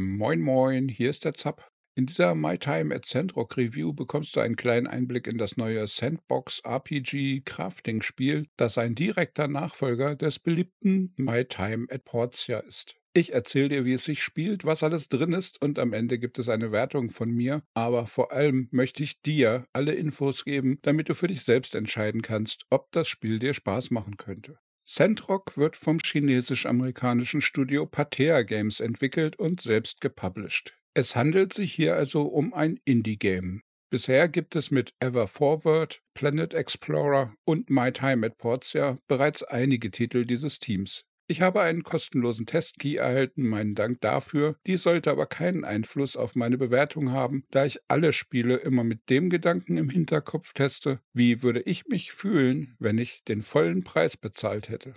Moin Moin, hier ist der Zapp. In dieser My Time at Sandrock Review bekommst du einen kleinen Einblick in das neue Sandbox RPG Crafting Spiel, das ein direkter Nachfolger des beliebten My Time at Portia ist. Ich erzähle dir, wie es sich spielt, was alles drin ist und am Ende gibt es eine Wertung von mir, aber vor allem möchte ich dir alle Infos geben, damit du für dich selbst entscheiden kannst, ob das Spiel dir Spaß machen könnte. Sandrock wird vom chinesisch-amerikanischen Studio Patea Games entwickelt und selbst gepublished. Es handelt sich hier also um ein Indie-Game. Bisher gibt es mit Ever Forward, Planet Explorer und My Time at Portia bereits einige Titel dieses Teams. Ich habe einen kostenlosen Testkey erhalten, meinen Dank dafür. Dies sollte aber keinen Einfluss auf meine Bewertung haben, da ich alle Spiele immer mit dem Gedanken im Hinterkopf teste, wie würde ich mich fühlen, wenn ich den vollen Preis bezahlt hätte.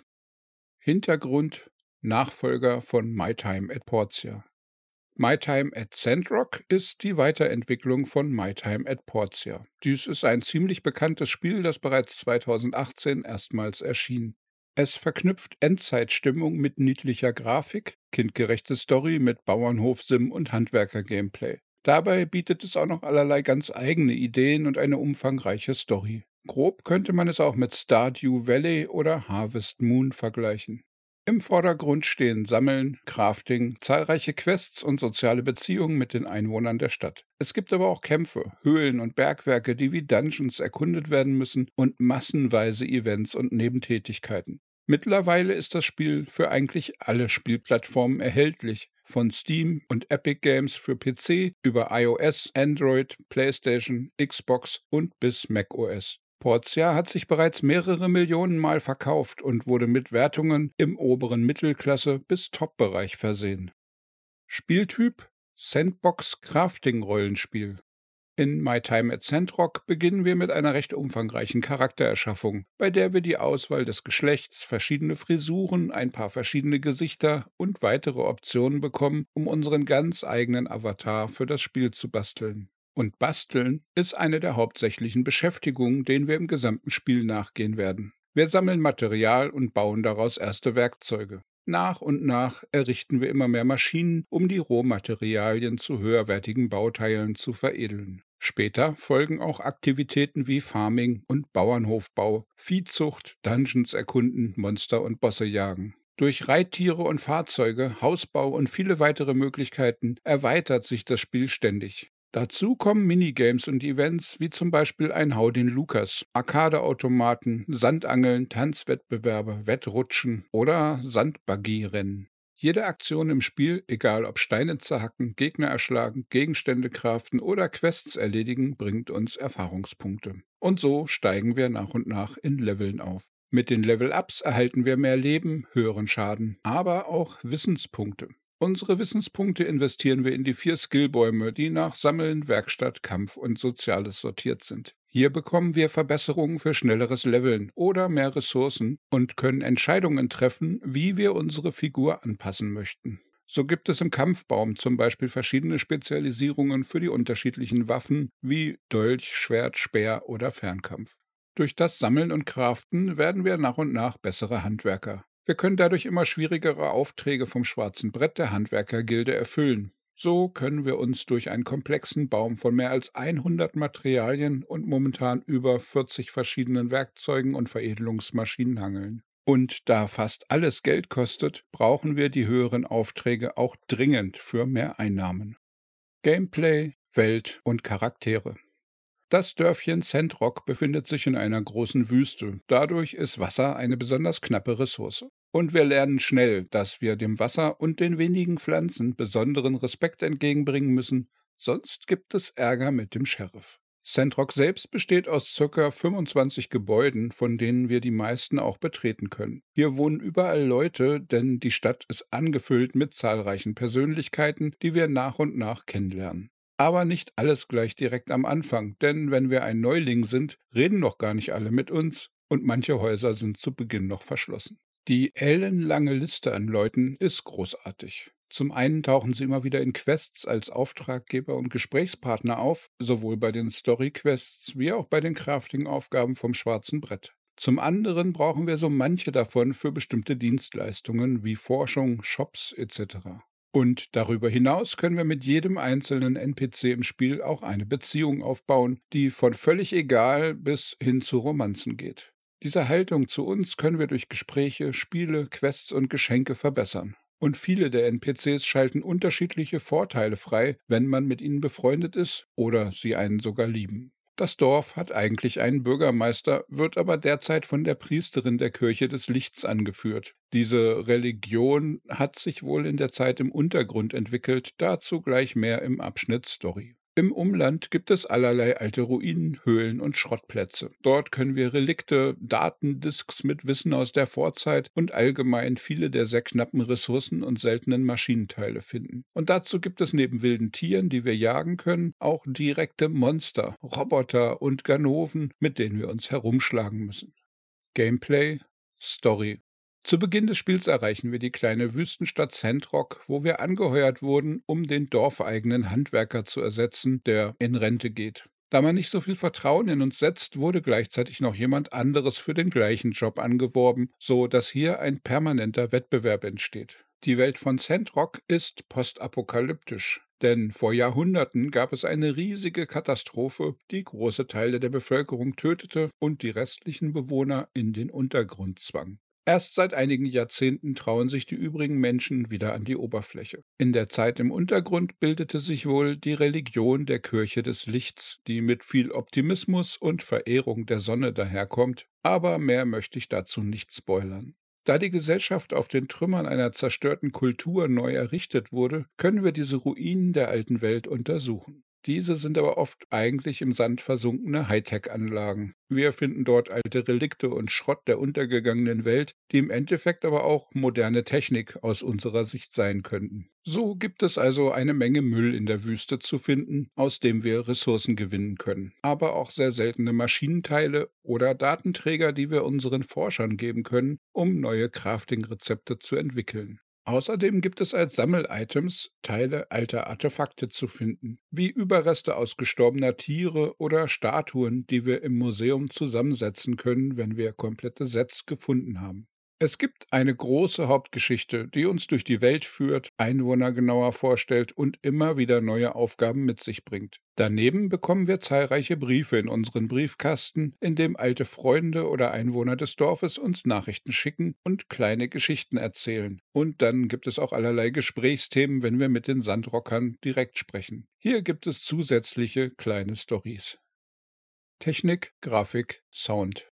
Hintergrund Nachfolger von My Time at Portia. My Time at Sandrock ist die Weiterentwicklung von My Time at Portia. Dies ist ein ziemlich bekanntes Spiel, das bereits 2018 erstmals erschien. Es verknüpft Endzeitstimmung mit niedlicher Grafik, kindgerechte Story mit Bauernhof-Sim und Handwerker-Gameplay. Dabei bietet es auch noch allerlei ganz eigene Ideen und eine umfangreiche Story. Grob könnte man es auch mit Stardew Valley oder Harvest Moon vergleichen. Im Vordergrund stehen Sammeln, Crafting, zahlreiche Quests und soziale Beziehungen mit den Einwohnern der Stadt. Es gibt aber auch Kämpfe, Höhlen und Bergwerke, die wie Dungeons erkundet werden müssen und massenweise Events und Nebentätigkeiten. Mittlerweile ist das Spiel für eigentlich alle Spielplattformen erhältlich, von Steam und Epic Games für PC über iOS, Android, PlayStation, Xbox und bis macOS. Portia hat sich bereits mehrere Millionen Mal verkauft und wurde mit Wertungen im oberen Mittelklasse bis Top-Bereich versehen. Spieltyp Sandbox Crafting Rollenspiel. In My Time at Sandrock beginnen wir mit einer recht umfangreichen Charaktererschaffung, bei der wir die Auswahl des Geschlechts, verschiedene Frisuren, ein paar verschiedene Gesichter und weitere Optionen bekommen, um unseren ganz eigenen Avatar für das Spiel zu basteln. Und Basteln ist eine der hauptsächlichen Beschäftigungen, denen wir im gesamten Spiel nachgehen werden. Wir sammeln Material und bauen daraus erste Werkzeuge. Nach und nach errichten wir immer mehr Maschinen, um die Rohmaterialien zu höherwertigen Bauteilen zu veredeln. Später folgen auch Aktivitäten wie Farming und Bauernhofbau, Viehzucht, Dungeons erkunden, Monster und Bosse jagen. Durch Reittiere und Fahrzeuge, Hausbau und viele weitere Möglichkeiten erweitert sich das Spiel ständig. Dazu kommen Minigames und Events wie zum Beispiel ein Hau den Lukas, Arcadeautomaten, Sandangeln, Tanzwettbewerbe, Wettrutschen oder Sandbuggy-Rennen. Jede Aktion im Spiel, egal ob Steine zerhacken, Gegner erschlagen, Gegenstände craften oder Quests erledigen, bringt uns Erfahrungspunkte. Und so steigen wir nach und nach in Leveln auf. Mit den Level-Ups erhalten wir mehr Leben, höheren Schaden, aber auch Wissenspunkte. Unsere Wissenspunkte investieren wir in die vier Skillbäume, die nach Sammeln, Werkstatt, Kampf und Soziales sortiert sind. Hier bekommen wir Verbesserungen für schnelleres Leveln oder mehr Ressourcen und können Entscheidungen treffen, wie wir unsere Figur anpassen möchten. So gibt es im Kampfbaum zum Beispiel verschiedene Spezialisierungen für die unterschiedlichen Waffen wie Dolch, Schwert, Speer oder Fernkampf. Durch das Sammeln und Craften werden wir nach und nach bessere Handwerker. Wir können dadurch immer schwierigere Aufträge vom schwarzen Brett der Handwerkergilde erfüllen. So können wir uns durch einen komplexen Baum von mehr als 100 Materialien und momentan über 40 verschiedenen Werkzeugen und Veredelungsmaschinen hangeln. Und da fast alles Geld kostet, brauchen wir die höheren Aufträge auch dringend für mehr Einnahmen. Gameplay, Welt und Charaktere. Das Dörfchen Sandrock befindet sich in einer großen Wüste. Dadurch ist Wasser eine besonders knappe Ressource. Und wir lernen schnell, dass wir dem Wasser und den wenigen Pflanzen besonderen Respekt entgegenbringen müssen, sonst gibt es Ärger mit dem Sheriff. Sandrock selbst besteht aus ca. 25 Gebäuden, von denen wir die meisten auch betreten können. Hier wohnen überall Leute, denn die Stadt ist angefüllt mit zahlreichen Persönlichkeiten, die wir nach und nach kennenlernen. Aber nicht alles gleich direkt am Anfang, denn wenn wir ein Neuling sind, reden noch gar nicht alle mit uns und manche Häuser sind zu Beginn noch verschlossen. Die ellenlange Liste an Leuten ist großartig. Zum einen tauchen sie immer wieder in Quests als Auftraggeber und Gesprächspartner auf, sowohl bei den Story-Quests wie auch bei den Crafting-Aufgaben vom schwarzen Brett. Zum anderen brauchen wir so manche davon für bestimmte Dienstleistungen wie Forschung, Shops etc. Und darüber hinaus können wir mit jedem einzelnen NPC im Spiel auch eine Beziehung aufbauen, die von völlig egal bis hin zu Romanzen geht. Diese Haltung zu uns können wir durch Gespräche, Spiele, Quests und Geschenke verbessern. Und viele der NPCs schalten unterschiedliche Vorteile frei, wenn man mit ihnen befreundet ist oder sie einen sogar lieben. Das Dorf hat eigentlich einen Bürgermeister, wird aber derzeit von der Priesterin der Kirche des Lichts angeführt. Diese Religion hat sich wohl in der Zeit im Untergrund entwickelt, dazu gleich mehr im Abschnitt Story. Im Umland gibt es allerlei alte Ruinen, Höhlen und Schrottplätze. Dort können wir Relikte, Datendisks mit Wissen aus der Vorzeit und allgemein viele der sehr knappen Ressourcen und seltenen Maschinenteile finden. Und dazu gibt es neben wilden Tieren, die wir jagen können, auch direkte Monster, Roboter und Ganoven, mit denen wir uns herumschlagen müssen. Gameplay, Story zu Beginn des Spiels erreichen wir die kleine Wüstenstadt Sandrock, wo wir angeheuert wurden, um den dorfeigenen Handwerker zu ersetzen, der in Rente geht. Da man nicht so viel Vertrauen in uns setzt, wurde gleichzeitig noch jemand anderes für den gleichen Job angeworben, so dass hier ein permanenter Wettbewerb entsteht. Die Welt von Sandrock ist postapokalyptisch, denn vor Jahrhunderten gab es eine riesige Katastrophe, die große Teile der Bevölkerung tötete und die restlichen Bewohner in den Untergrund zwang. Erst seit einigen Jahrzehnten trauen sich die übrigen Menschen wieder an die Oberfläche. In der Zeit im Untergrund bildete sich wohl die Religion der Kirche des Lichts, die mit viel Optimismus und Verehrung der Sonne daherkommt, aber mehr möchte ich dazu nicht spoilern. Da die Gesellschaft auf den Trümmern einer zerstörten Kultur neu errichtet wurde, können wir diese Ruinen der alten Welt untersuchen. Diese sind aber oft eigentlich im Sand versunkene Hightech-Anlagen. Wir finden dort alte Relikte und Schrott der untergegangenen Welt, die im Endeffekt aber auch moderne Technik aus unserer Sicht sein könnten. So gibt es also eine Menge Müll in der Wüste zu finden, aus dem wir Ressourcen gewinnen können. Aber auch sehr seltene Maschinenteile oder Datenträger, die wir unseren Forschern geben können, um neue Crafting-Rezepte zu entwickeln. Außerdem gibt es als Sammelitems Teile alter Artefakte zu finden, wie Überreste aus gestorbener Tiere oder Statuen, die wir im Museum zusammensetzen können, wenn wir komplette Sets gefunden haben. Es gibt eine große Hauptgeschichte, die uns durch die Welt führt, Einwohner genauer vorstellt und immer wieder neue Aufgaben mit sich bringt. Daneben bekommen wir zahlreiche Briefe in unseren Briefkasten, in dem alte Freunde oder Einwohner des Dorfes uns Nachrichten schicken und kleine Geschichten erzählen. Und dann gibt es auch allerlei Gesprächsthemen, wenn wir mit den Sandrockern direkt sprechen. Hier gibt es zusätzliche kleine Stories. Technik, Grafik, Sound.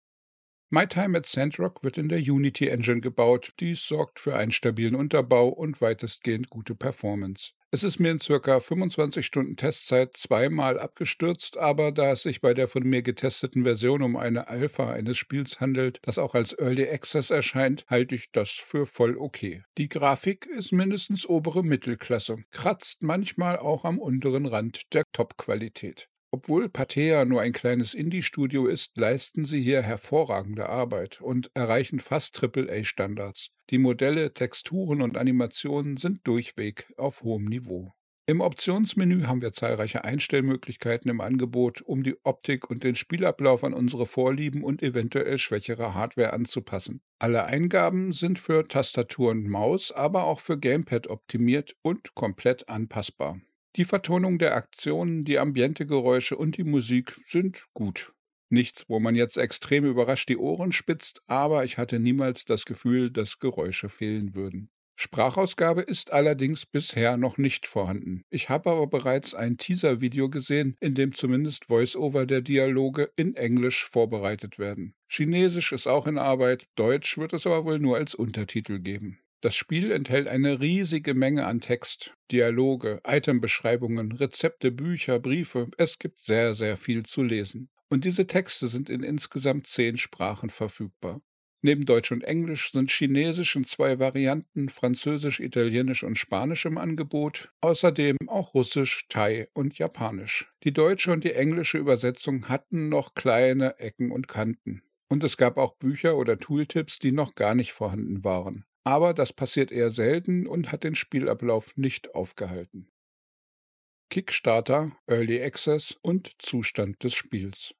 My Time at Sandrock wird in der Unity Engine gebaut. Dies sorgt für einen stabilen Unterbau und weitestgehend gute Performance. Es ist mir in circa 25 Stunden Testzeit zweimal abgestürzt, aber da es sich bei der von mir getesteten Version um eine Alpha eines Spiels handelt, das auch als Early Access erscheint, halte ich das für voll okay. Die Grafik ist mindestens obere Mittelklasse, kratzt manchmal auch am unteren Rand der Top-Qualität. Obwohl Pathea nur ein kleines Indie-Studio ist, leisten sie hier hervorragende Arbeit und erreichen fast AAA-Standards. Die Modelle, Texturen und Animationen sind durchweg auf hohem Niveau. Im Optionsmenü haben wir zahlreiche Einstellmöglichkeiten im Angebot, um die Optik und den Spielablauf an unsere Vorlieben und eventuell schwächere Hardware anzupassen. Alle Eingaben sind für Tastatur und Maus, aber auch für Gamepad optimiert und komplett anpassbar. Die Vertonung der Aktionen, die Ambientegeräusche und die Musik sind gut. Nichts, wo man jetzt extrem überrascht die Ohren spitzt, aber ich hatte niemals das Gefühl, dass Geräusche fehlen würden. Sprachausgabe ist allerdings bisher noch nicht vorhanden. Ich habe aber bereits ein Teaser-Video gesehen, in dem zumindest Voice-Over der Dialoge in Englisch vorbereitet werden. Chinesisch ist auch in Arbeit, Deutsch wird es aber wohl nur als Untertitel geben. Das Spiel enthält eine riesige Menge an Text, Dialoge, Itembeschreibungen, Rezepte, Bücher, Briefe. Es gibt sehr, sehr viel zu lesen. Und diese Texte sind in insgesamt zehn Sprachen verfügbar. Neben Deutsch und Englisch sind Chinesisch in zwei Varianten, Französisch, Italienisch und Spanisch im Angebot, außerdem auch Russisch, Thai und Japanisch. Die deutsche und die englische Übersetzung hatten noch kleine Ecken und Kanten. Und es gab auch Bücher oder Tooltips, die noch gar nicht vorhanden waren aber das passiert eher selten und hat den Spielablauf nicht aufgehalten. Kickstarter, Early Access und Zustand des Spiels.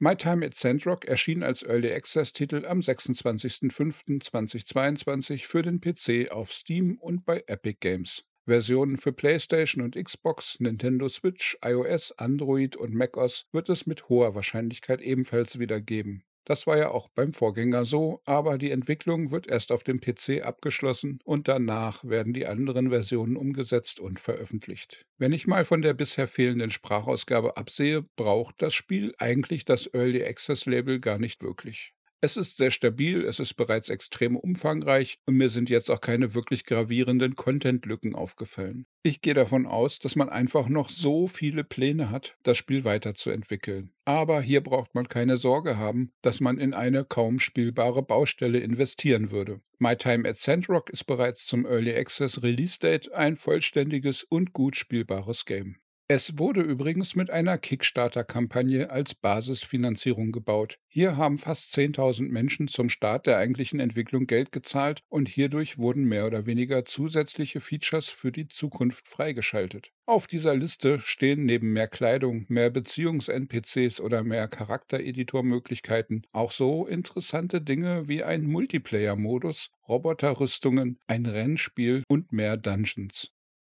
My Time at Sandrock erschien als Early Access Titel am 26.05.2022 für den PC auf Steam und bei Epic Games. Versionen für PlayStation und Xbox, Nintendo Switch, iOS, Android und macOS wird es mit hoher Wahrscheinlichkeit ebenfalls wieder geben. Das war ja auch beim Vorgänger so, aber die Entwicklung wird erst auf dem PC abgeschlossen und danach werden die anderen Versionen umgesetzt und veröffentlicht. Wenn ich mal von der bisher fehlenden Sprachausgabe absehe, braucht das Spiel eigentlich das Early Access Label gar nicht wirklich. Es ist sehr stabil, es ist bereits extrem umfangreich und mir sind jetzt auch keine wirklich gravierenden Content-Lücken aufgefallen. Ich gehe davon aus, dass man einfach noch so viele Pläne hat, das Spiel weiterzuentwickeln. Aber hier braucht man keine Sorge haben, dass man in eine kaum spielbare Baustelle investieren würde. My Time at Sandrock ist bereits zum Early Access Release Date ein vollständiges und gut spielbares Game. Es wurde übrigens mit einer Kickstarter-Kampagne als Basisfinanzierung gebaut. Hier haben fast 10.000 Menschen zum Start der eigentlichen Entwicklung Geld gezahlt und hierdurch wurden mehr oder weniger zusätzliche Features für die Zukunft freigeschaltet. Auf dieser Liste stehen neben mehr Kleidung, mehr Beziehungs-NPCs oder mehr Charaktereditormöglichkeiten auch so interessante Dinge wie ein Multiplayer-Modus, Roboterrüstungen, ein Rennspiel und mehr Dungeons.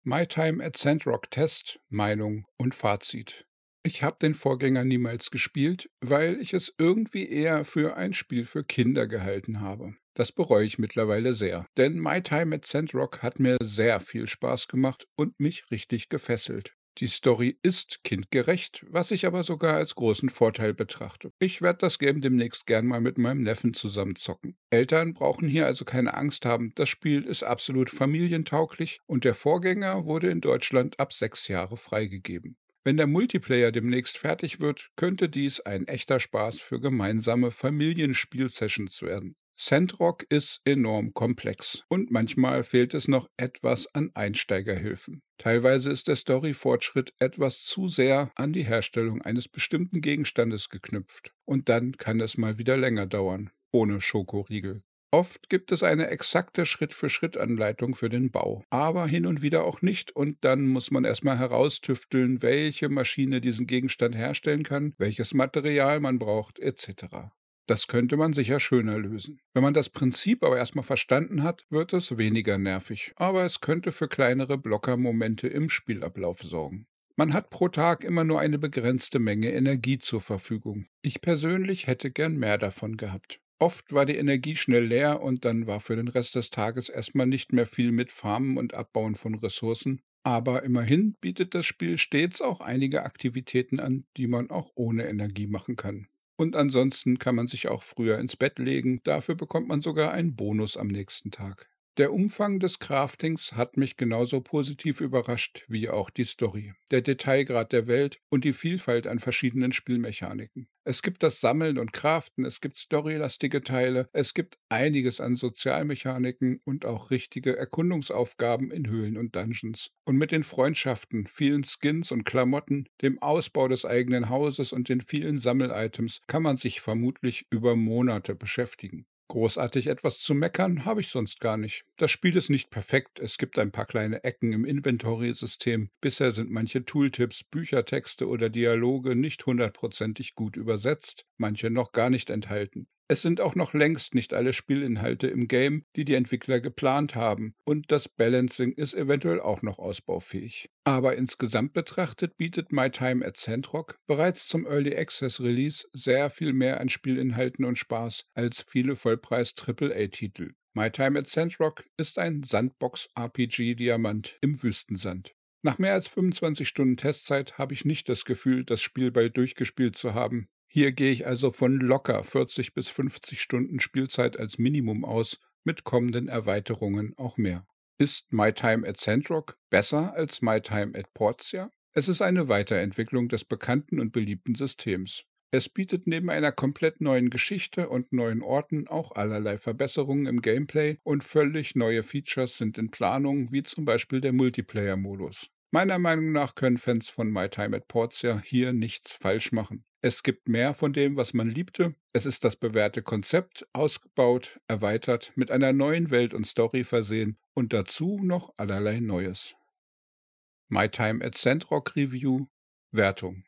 My Time at Sandrock Test, Meinung und Fazit. Ich habe den Vorgänger niemals gespielt, weil ich es irgendwie eher für ein Spiel für Kinder gehalten habe. Das bereue ich mittlerweile sehr, denn My Time at Sandrock hat mir sehr viel Spaß gemacht und mich richtig gefesselt. Die Story ist kindgerecht, was ich aber sogar als großen Vorteil betrachte. Ich werde das Game demnächst gern mal mit meinem Neffen zusammen zocken. Eltern brauchen hier also keine Angst haben, das Spiel ist absolut familientauglich und der Vorgänger wurde in Deutschland ab sechs Jahre freigegeben. Wenn der Multiplayer demnächst fertig wird, könnte dies ein echter Spaß für gemeinsame Familienspielsessions werden. Sandrock ist enorm komplex und manchmal fehlt es noch etwas an Einsteigerhilfen. Teilweise ist der Story-Fortschritt etwas zu sehr an die Herstellung eines bestimmten Gegenstandes geknüpft und dann kann es mal wieder länger dauern, ohne Schokoriegel. Oft gibt es eine exakte Schritt-für-Schritt-Anleitung für den Bau, aber hin und wieder auch nicht und dann muss man erstmal heraustüfteln, welche Maschine diesen Gegenstand herstellen kann, welches Material man braucht, etc. Das könnte man sicher schöner lösen. Wenn man das Prinzip aber erstmal verstanden hat, wird es weniger nervig, aber es könnte für kleinere Blockermomente im Spielablauf sorgen. Man hat pro Tag immer nur eine begrenzte Menge Energie zur Verfügung. Ich persönlich hätte gern mehr davon gehabt. Oft war die Energie schnell leer und dann war für den Rest des Tages erstmal nicht mehr viel mit Farmen und Abbauen von Ressourcen. Aber immerhin bietet das Spiel stets auch einige Aktivitäten an, die man auch ohne Energie machen kann. Und ansonsten kann man sich auch früher ins Bett legen, dafür bekommt man sogar einen Bonus am nächsten Tag. Der Umfang des Craftings hat mich genauso positiv überrascht wie auch die Story, der Detailgrad der Welt und die Vielfalt an verschiedenen Spielmechaniken. Es gibt das Sammeln und Craften, es gibt storylastige Teile, es gibt einiges an Sozialmechaniken und auch richtige Erkundungsaufgaben in Höhlen und Dungeons. Und mit den Freundschaften, vielen Skins und Klamotten, dem Ausbau des eigenen Hauses und den vielen Sammelitems kann man sich vermutlich über Monate beschäftigen. Großartig etwas zu meckern habe ich sonst gar nicht. Das Spiel ist nicht perfekt, es gibt ein paar kleine Ecken im Inventory-System. Bisher sind manche Tooltips, Büchertexte oder Dialoge nicht hundertprozentig gut übersetzt, manche noch gar nicht enthalten. Es sind auch noch längst nicht alle Spielinhalte im Game, die die Entwickler geplant haben, und das Balancing ist eventuell auch noch ausbaufähig. Aber insgesamt betrachtet bietet My Time at Sandrock bereits zum Early Access Release sehr viel mehr an Spielinhalten und Spaß als viele Vollpreis AAA-Titel. My Time at Sandrock ist ein Sandbox-RPG-Diamant im Wüstensand. Nach mehr als 25 Stunden Testzeit habe ich nicht das Gefühl, das Spiel bald durchgespielt zu haben. Hier gehe ich also von locker 40 bis 50 Stunden Spielzeit als Minimum aus, mit kommenden Erweiterungen auch mehr. Ist My Time at Sandrock besser als My Time at Portia? Es ist eine Weiterentwicklung des bekannten und beliebten Systems. Es bietet neben einer komplett neuen Geschichte und neuen Orten auch allerlei Verbesserungen im Gameplay und völlig neue Features sind in Planung, wie zum Beispiel der Multiplayer-Modus. Meiner Meinung nach können Fans von My Time at Portia hier nichts falsch machen. Es gibt mehr von dem, was man liebte. Es ist das bewährte Konzept, ausgebaut, erweitert, mit einer neuen Welt und Story versehen und dazu noch allerlei Neues. My Time at Sandrock Review Wertung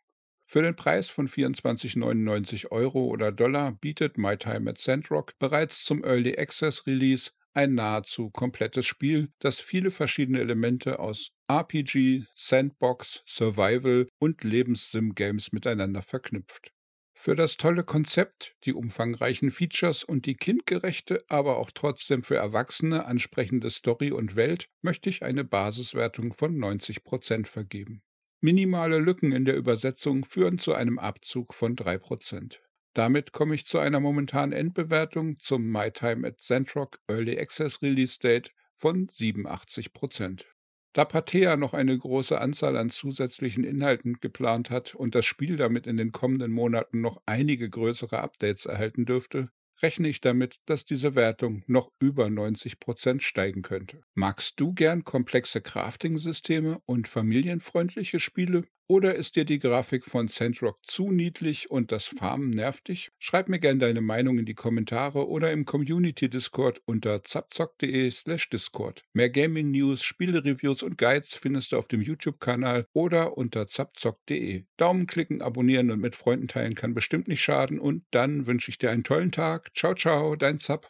für den Preis von 24,99 Euro oder Dollar bietet My Time at Sandrock bereits zum Early Access Release ein nahezu komplettes Spiel, das viele verschiedene Elemente aus RPG, Sandbox, Survival und Lebenssim-Games miteinander verknüpft. Für das tolle Konzept, die umfangreichen Features und die kindgerechte, aber auch trotzdem für Erwachsene ansprechende Story und Welt möchte ich eine Basiswertung von 90% vergeben. Minimale Lücken in der Übersetzung führen zu einem Abzug von 3%. Damit komme ich zu einer momentanen Endbewertung zum MyTime at Zentrock Early Access Release Date von 87%. Da Patea noch eine große Anzahl an zusätzlichen Inhalten geplant hat und das Spiel damit in den kommenden Monaten noch einige größere Updates erhalten dürfte, rechne ich damit, dass diese Wertung noch über 90% steigen könnte. Magst du gern komplexe Crafting-Systeme und familienfreundliche Spiele? Oder ist dir die Grafik von Sandrock zu niedlich und das Farmen nervt dich? Schreib mir gerne deine Meinung in die Kommentare oder im Community-Discord unter zapzock.de slash Discord. Mehr Gaming-News, Spiele-Reviews und Guides findest du auf dem YouTube-Kanal oder unter zapzock.de. Daumen klicken, abonnieren und mit Freunden teilen kann bestimmt nicht schaden und dann wünsche ich dir einen tollen Tag. Ciao, ciao, dein Zap.